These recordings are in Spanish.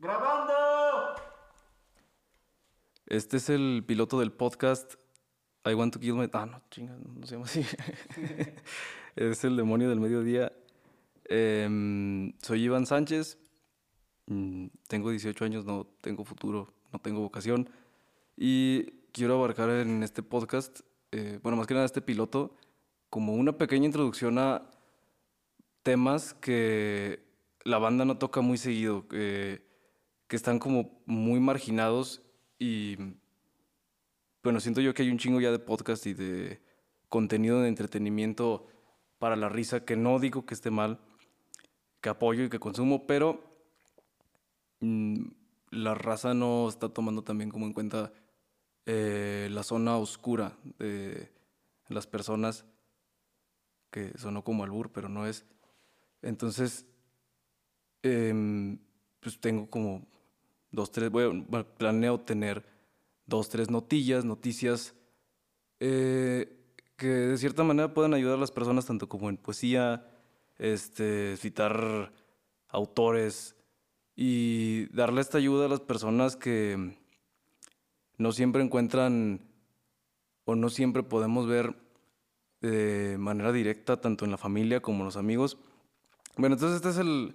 ¡Grabando! Este es el piloto del podcast I Want to Kill My... Ah, no, chinga, no se llama así. es el demonio del mediodía. Em, soy Iván Sánchez. Mm, tengo 18 años, no tengo futuro, no tengo vocación. Y quiero abarcar en este podcast, eh, bueno, más que nada este piloto, como una pequeña introducción a temas que la banda no toca muy seguido, que están como muy marginados y bueno, siento yo que hay un chingo ya de podcast y de contenido de entretenimiento para la risa, que no digo que esté mal, que apoyo y que consumo, pero mm, la raza no está tomando también como en cuenta eh, la zona oscura de las personas, que sonó como albur, pero no es. Entonces, em, pues tengo como dos, tres, bueno, planeo tener dos, tres notillas, noticias eh, que de cierta manera puedan ayudar a las personas tanto como en poesía, este, citar autores y darle esta ayuda a las personas que no siempre encuentran o no siempre podemos ver de manera directa tanto en la familia como en los amigos. Bueno, entonces este es el,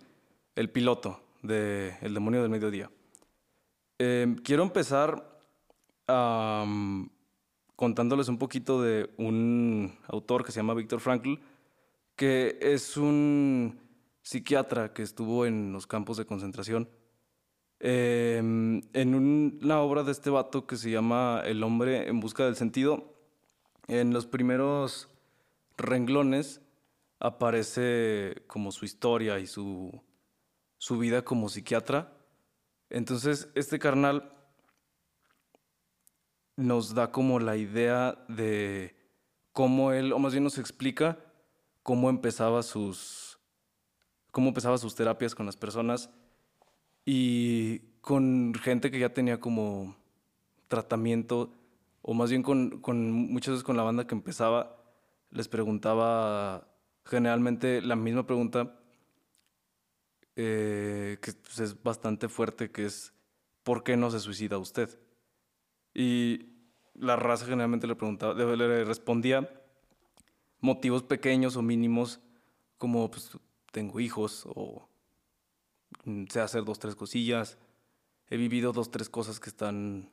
el piloto de El demonio del mediodía. Em, quiero empezar contándoles un poquito de un autor que se llama Víctor Frankl, que es un psiquiatra que estuvo en los campos de concentración. Em, en una obra de este vato que se llama El hombre en busca del sentido, en los primeros renglones aparece como su historia y su, su vida como psiquiatra. Entonces, este carnal nos da como la idea de cómo él, o más bien nos explica cómo empezaba sus, cómo empezaba sus terapias con las personas y con gente que ya tenía como tratamiento, o más bien con, con muchas veces con la banda que empezaba, les preguntaba generalmente la misma pregunta, eh, que pues, es bastante fuerte, que es, ¿por qué no se suicida usted? Y la raza generalmente le preguntaba, le respondía motivos pequeños o mínimos, como pues, tengo hijos o mm, sé hacer dos, tres cosillas, he vivido dos, tres cosas que están,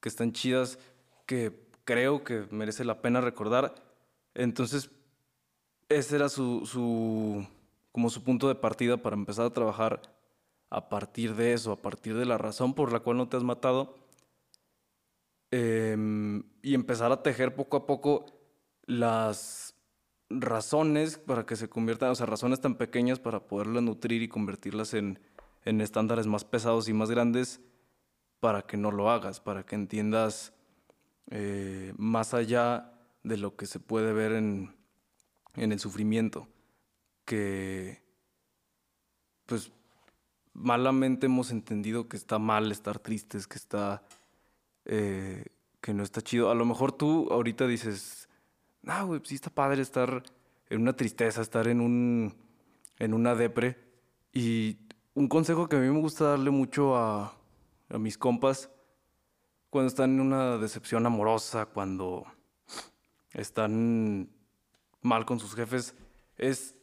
que están chidas, que creo que merece la pena recordar. Entonces, ese era su, su, como su punto de partida para empezar a trabajar a partir de eso, a partir de la razón por la cual no te has matado Em, y empezar a tejer poco a poco las razones para que se conviertan, o sea, razones tan pequeñas para poderlas nutrir y convertirlas en, en estándares más pesados y más grandes para que no lo hagas, para que entiendas eh, más allá de lo que se puede ver en, en el sufrimiento, que pues malamente hemos entendido que está mal estar tristes, que está eh, que no está chido. A lo mejor tú ahorita dices, no, güey, pues sí está padre estar en una tristeza, estar en un en una depre. Y un consejo que a mí me gusta darle mucho a, a mis compas cuando están en una decepción amorosa, cuando están mal con sus jefes, es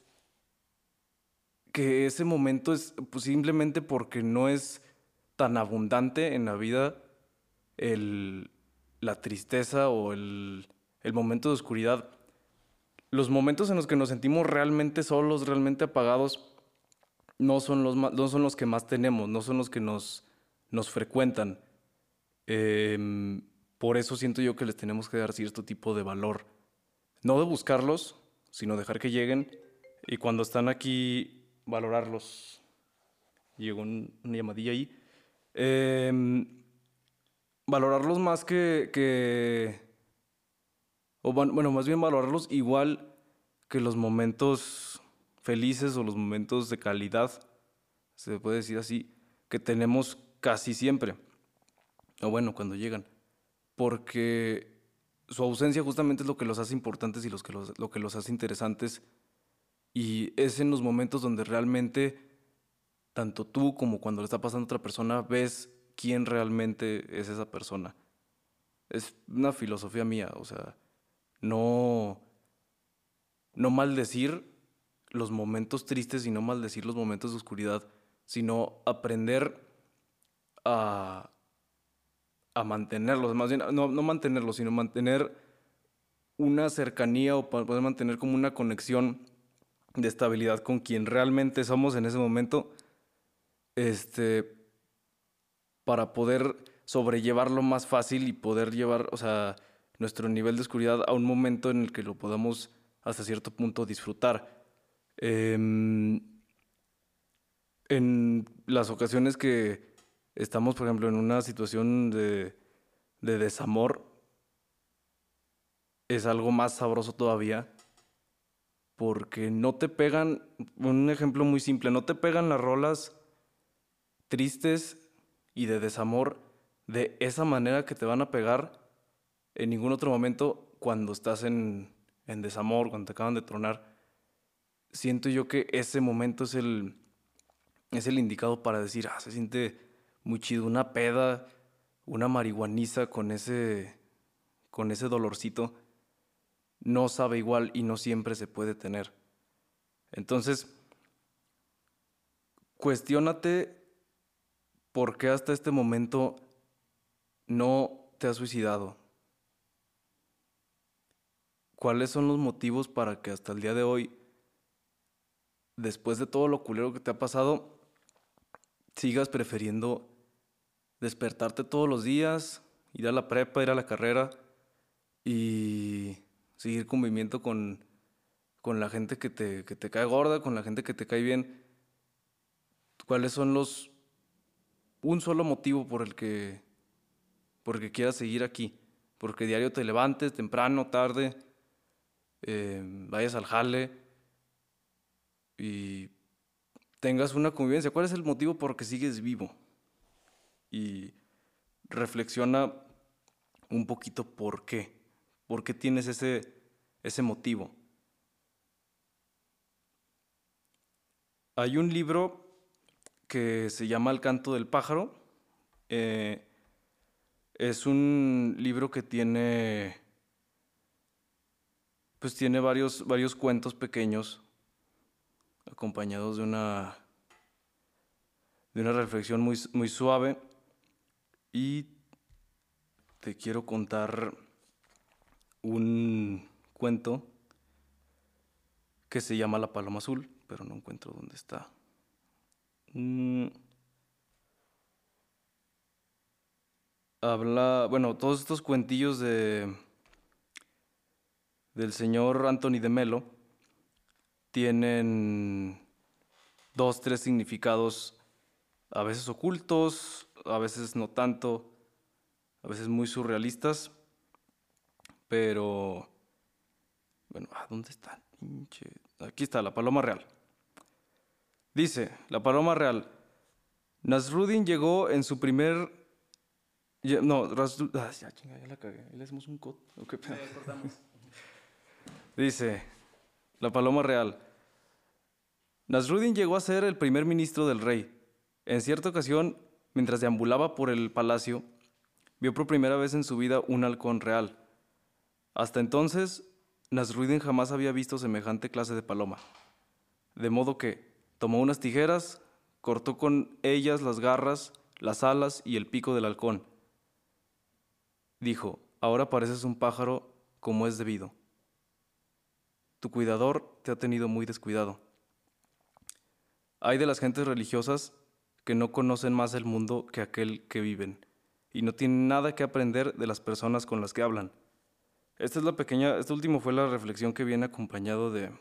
que ese momento es pues, simplemente porque no es tan abundante en la vida el, la tristeza o el, el momento de oscuridad, los momentos en los que nos sentimos realmente solos, realmente apagados, no son los, no son los que más tenemos, no son los que nos, nos frecuentan. Em, por eso siento yo que les tenemos que dar cierto tipo de valor. No de buscarlos, sino dejar que lleguen y cuando están aquí, valorarlos. Llegó una llamadilla ahí. Eh, valorarlos más que, o bueno, más bien valorarlos igual que los momentos felices o los momentos de calidad, se puede decir así, que tenemos casi siempre, o bueno, cuando llegan, porque su ausencia justamente es lo que los hace importantes y los que lo que los hace interesantes, y es en los momentos donde realmente tanto tú como cuando le está pasando a otra persona, ves quién realmente es esa persona. Es una filosofía mía, o sea, no, no maldecir los momentos tristes y no maldecir los momentos de oscuridad, sino aprender a, a mantenerlos, más bien, no, no mantenerlos, sino mantener una cercanía o poder mantener como una conexión de estabilidad con quien realmente somos en ese momento, este, para poder sobrellevarlo más fácil y poder llevar, o sea, nuestro nivel de oscuridad a un momento en el que lo podamos hasta cierto punto disfrutar. Em, en las ocasiones que estamos, por ejemplo, en una situación de, de desamor, es algo más sabroso todavía porque no te pegan, un ejemplo muy simple, no te pegan las rolas tristes y de desamor de esa manera que te van a pegar en ningún otro momento cuando estás en, en desamor, cuando te acaban de tronar. Siento yo que ese momento es el, es el indicado para decir, ah, se siente muy chido, una peda, una marihuaniza con ese, con ese dolorcito no sabe igual y no siempre se puede tener. Entonces, cuestiónate por qué hasta este momento no te has suicidado. ¿Cuáles son los motivos para que hasta el día de hoy, después de todo lo culero que te ha pasado, sigas prefiriendo despertarte todos los días, ir a la prepa, ir a la carrera y seguir conviviendo con, con la gente que te, que te cae gorda, con la gente que te cae bien. ¿Cuáles son los... un solo motivo por el que, por el que quieras seguir aquí? Porque diario te levantes temprano, tarde, eh, vayas al jale y tengas una convivencia. ¿Cuál es el motivo por el que sigues vivo? Y reflexiona un poquito por qué. ¿Por qué tienes ese, ese motivo? Hay un libro que se llama El canto del pájaro. Eh, es un libro que tiene, pues tiene varios, varios cuentos pequeños acompañados de una, de una reflexión muy, muy suave. Y te quiero contar un cuento que se llama La Paloma Azul, pero no encuentro dónde está. Mm. Habla, bueno, todos estos cuentillos de del señor Anthony de Melo tienen dos, tres significados, a veces ocultos, a veces no tanto, a veces muy surrealistas. Pero, bueno, ¿dónde está? Aquí está, la paloma real. Dice, la paloma real. Nasruddin llegó en su primer... No, ah, ya, chinga, ya la cagué. le hacemos un cut. Dice, la paloma real. Nasruddin llegó a ser el primer ministro del rey. En cierta ocasión, mientras deambulaba por el palacio, vio por primera vez en su vida un halcón real. Hasta entonces, Nasruddin jamás había visto semejante clase de paloma. De modo que tomó unas tijeras, cortó con ellas las garras, las alas y el pico del halcón. Dijo, ahora pareces un pájaro como es debido. Tu cuidador te ha tenido muy descuidado. Hay de las gentes religiosas que no conocen más el mundo que aquel que viven y no tienen nada que aprender de las personas con las que hablan. Esta es la pequeña, este último fue la reflexión que viene acompañado de,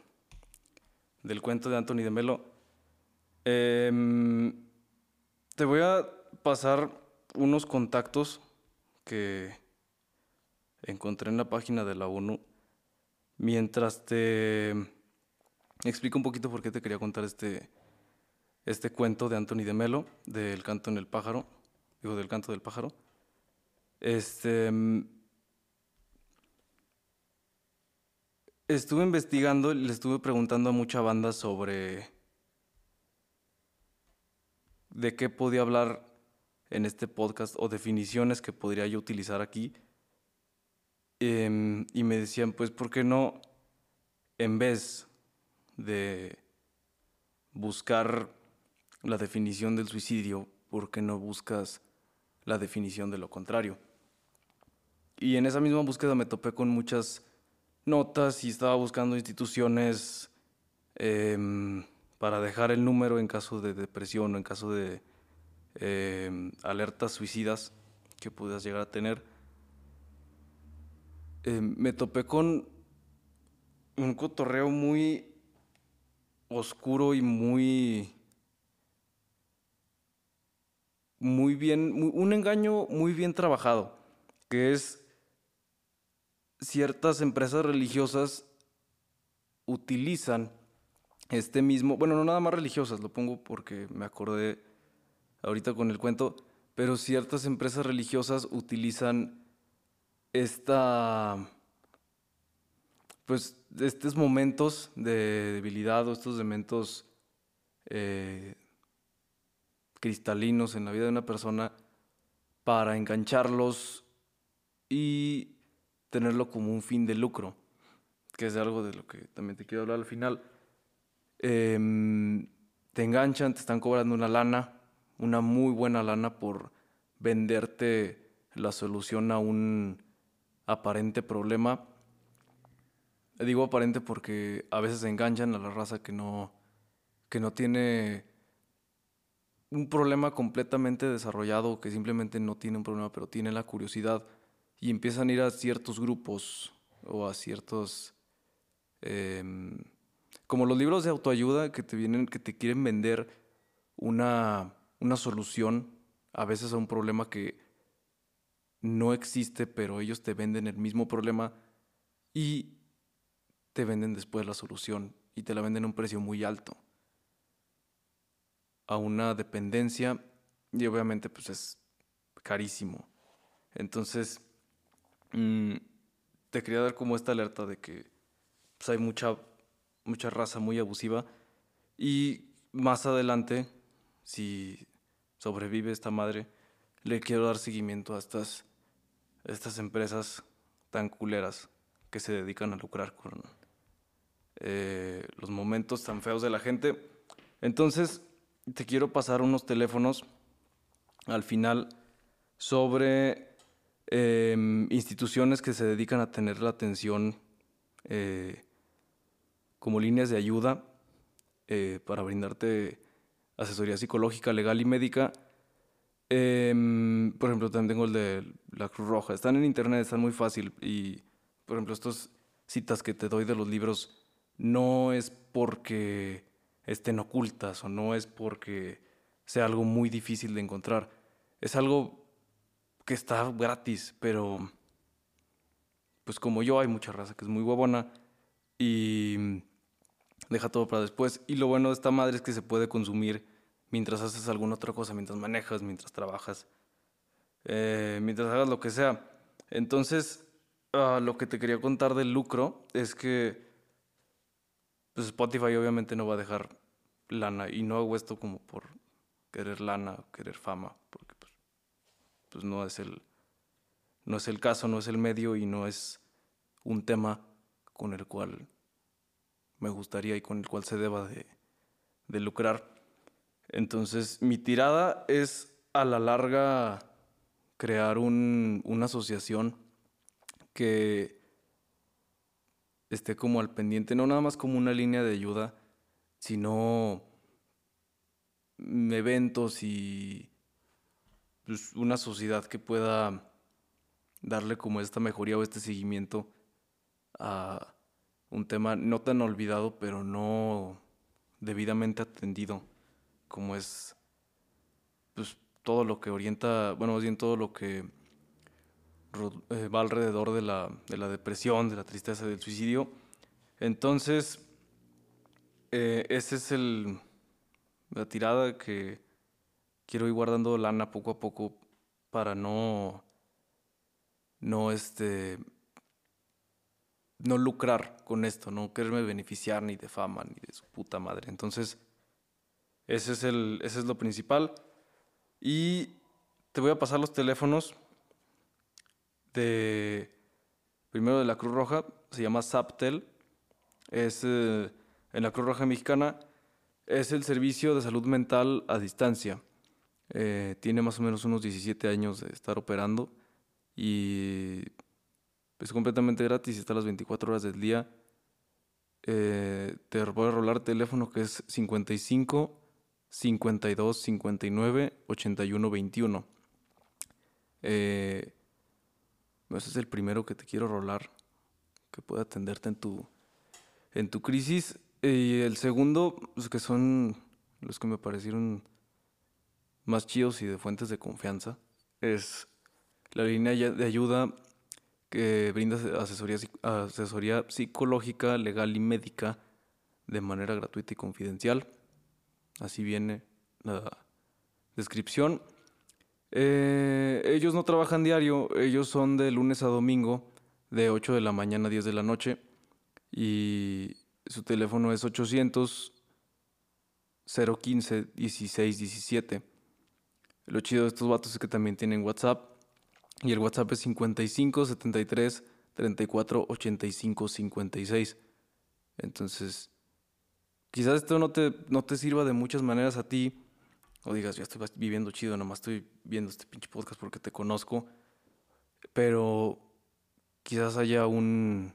del cuento de Anthony de Melo. Em, te voy a pasar unos contactos que encontré en la página de la ONU mientras te explico un poquito por qué te quería contar este, este cuento de Anthony de Melo, del canto en el pájaro, digo, del canto del pájaro. Este Estuve investigando, le estuve preguntando a mucha banda sobre de qué podía hablar en este podcast o definiciones que podría yo utilizar aquí. Em, y me decían, pues, ¿por qué no, en vez de buscar la definición del suicidio, ¿por qué no buscas la definición de lo contrario? Y en esa misma búsqueda me topé con muchas notas y estaba buscando instituciones em, para dejar el número en caso de depresión o en caso de em, alertas suicidas que pudieras llegar a tener. Em, me topé con un cotorreo muy oscuro y muy muy bien, un engaño muy bien trabajado, que es ciertas empresas religiosas utilizan este mismo, bueno, no nada más religiosas, lo pongo porque me acordé ahorita con el cuento, pero ciertas empresas religiosas utilizan esta, pues, estos momentos de debilidad o estos momentos eh, cristalinos en la vida de una persona para engancharlos y tenerlo como un fin de lucro, que es algo de lo que también te quiero hablar al final. Em, te enganchan, te están cobrando una lana, una muy buena lana por venderte la solución a un aparente problema. Digo aparente porque a veces enganchan a la raza que no, que no tiene un problema completamente desarrollado, que simplemente no tiene un problema, pero tiene la curiosidad y empiezan a ir a ciertos grupos o a ciertos... Em, como los libros de autoayuda que te vienen, que te quieren vender una, una solución a veces a un problema que no existe, pero ellos te venden el mismo problema y te venden después la solución y te la venden a un precio muy alto. A una dependencia y obviamente pues es carísimo. Entonces, Mm, te quería dar como esta alerta de que pues, hay mucha, mucha raza muy abusiva y más adelante, si sobrevive esta madre, le quiero dar seguimiento a estas, estas empresas tan culeras que se dedican a lucrar con eh, los momentos tan feos de la gente. Entonces, te quiero pasar unos teléfonos al final sobre Em, instituciones que se dedican a tener la atención eh, como líneas de ayuda eh, para brindarte asesoría psicológica, legal y médica. Em, por ejemplo, también tengo el de la Cruz Roja. Están en internet, están muy fácil. Y, por ejemplo, estas citas que te doy de los libros no es porque estén ocultas o no es porque sea algo muy difícil de encontrar. Es algo que está gratis, pero pues como yo hay mucha raza que es muy huevona y deja todo para después. Y lo bueno de esta madre es que se puede consumir mientras haces alguna otra cosa, mientras manejas, mientras trabajas, eh, mientras hagas lo que sea. Entonces, ah, lo que te quería contar del lucro es que pues Spotify obviamente no va a dejar lana y no hago esto como por querer lana, querer fama, pues no es el, no es el caso, no es el medio y no es un tema con el cual me gustaría y con el cual se deba de, de lucrar. Entonces, mi tirada es a la larga crear un, una asociación que esté como al pendiente, no nada más como una línea de ayuda, sino eventos y pues, una sociedad que pueda darle como esta mejoría o este seguimiento a un tema no tan olvidado, pero no debidamente atendido, como es pues, todo lo que orienta, bueno, más bien todo lo que eh, va alrededor de la, de la depresión, de la tristeza, del suicidio. Entonces, eh, esa es el, la tirada que quiero ir guardando lana poco a poco para no, no, este, no lucrar con esto, no quererme beneficiar ni de fama ni de su puta madre. Entonces, Ese es, el, ese es lo principal. Y te voy a pasar los teléfonos de, primero de la Cruz Roja, se llama Saptel, es eh, en la Cruz Roja Mexicana, es el servicio de salud mental a distancia. Eh, tiene más o menos unos 17 años de estar operando y es completamente gratis, está las 24 horas del día. Eh, te voy a rolar teléfono que es 55 52 59 81 21. ese es el primero que te quiero rolar, que puede atenderte en tu, en tu crisis. Y el segundo, pues que son los que me parecieron más chidos y de fuentes de confianza, es la línea de ayuda que brinda asesoría, asesoría psicológica, legal y médica de manera gratuita y confidencial. Así viene la descripción. Eh, ellos no trabajan diario, ellos son de lunes a domingo, de 8 de la mañana a 10 de la noche. Y su teléfono es 800 015 1617. Lo chido de estos vatos es que también tienen WhatsApp. Y el WhatsApp es 55 73 34 85 56. Entonces, quizás esto no te, no te sirva de muchas maneras a ti. O digas, ya estoy viviendo chido, nomás estoy viendo este pinche podcast porque te conozco. Pero quizás haya un,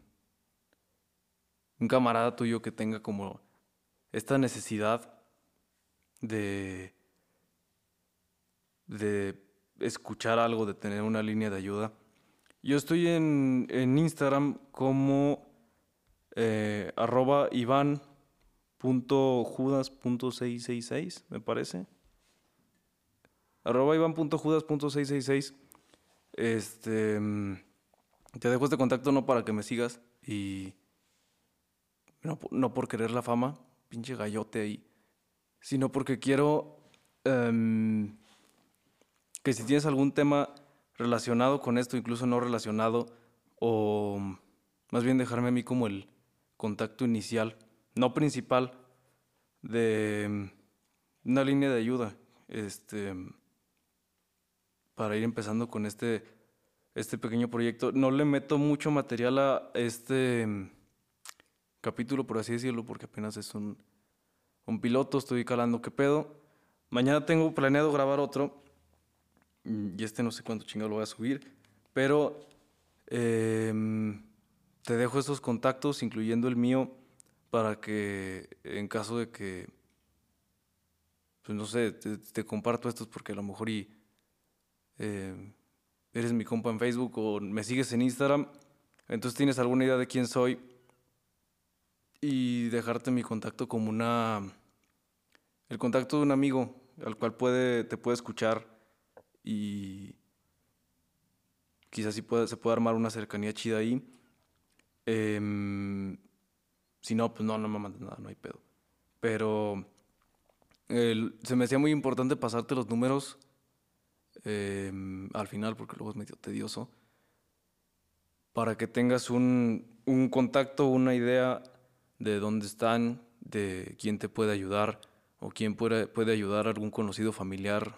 un camarada tuyo que tenga como esta necesidad de, de escuchar algo, de tener una línea de ayuda. Yo estoy en, en Instagram como eh, arroba iván.judas.666, me parece. Arroba iván.judas.666. Este, mm, te dejo este contacto no para que me sigas y no, por querer la fama, pinche gallote ahí, sino porque quiero em, que si tienes algún tema relacionado con esto, incluso no relacionado, o más bien dejarme a mí como el contacto inicial, no principal, de una línea de ayuda, este, para ir empezando con este, este pequeño proyecto. No le meto mucho material a este em, capítulo, por así decirlo, porque apenas es un, un piloto, estoy calando qué pedo. Mañana tengo planeado grabar otro, y este no sé cuánto chingado lo voy a subir, pero em, te dejo esos contactos, incluyendo el mío, para que en caso de que, pues no sé, te, comparto estos porque a lo mejor y em, eres mi compa en Facebook o me sigues en Instagram, entonces tienes alguna idea de quién soy y dejarte mi contacto como una el contacto de un amigo al cual puede te puede escuchar y quizás sí se puede armar una cercanía chida ahí. Em, si no, pues no, no me mandes nada, no hay pedo. Pero se me hacía muy importante pasarte los números em, al final, porque luego es medio tedioso, para que tengas un, un contacto, una idea de dónde están, de quién te puede ayudar o quién puede, puede ayudar a algún conocido familiar,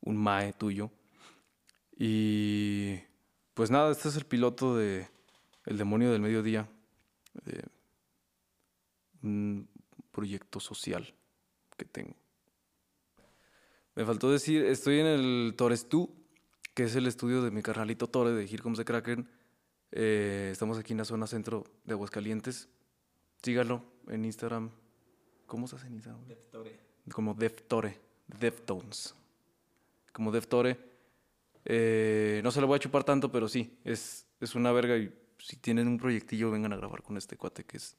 un mae tuyo. Y pues nada, este es el piloto de El demonio del mediodía, de un proyecto social que tengo. Me faltó decir, estoy en el Torres Tú, que es el estudio de mi carnalito Tore de Here Comes the Kraken eh, estamos aquí en la zona centro de Aguascalientes. Sígalo en Instagram. ¿Cómo se hace en Instagram? Deftore. Como Deftore. Deftones. Como Deftore. Eh, no se lo voy a chupar tanto, pero sí, es, es una verga. Y si tienen un proyectillo, vengan a grabar con este cuate que es.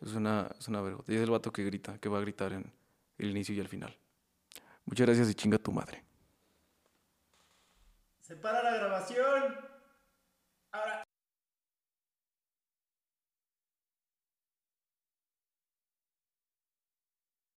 Es una, es una verga. Y es el vato que grita, que va a gritar en el inicio y el final. Muchas gracias y chinga tu madre. ¡Se para la grabación!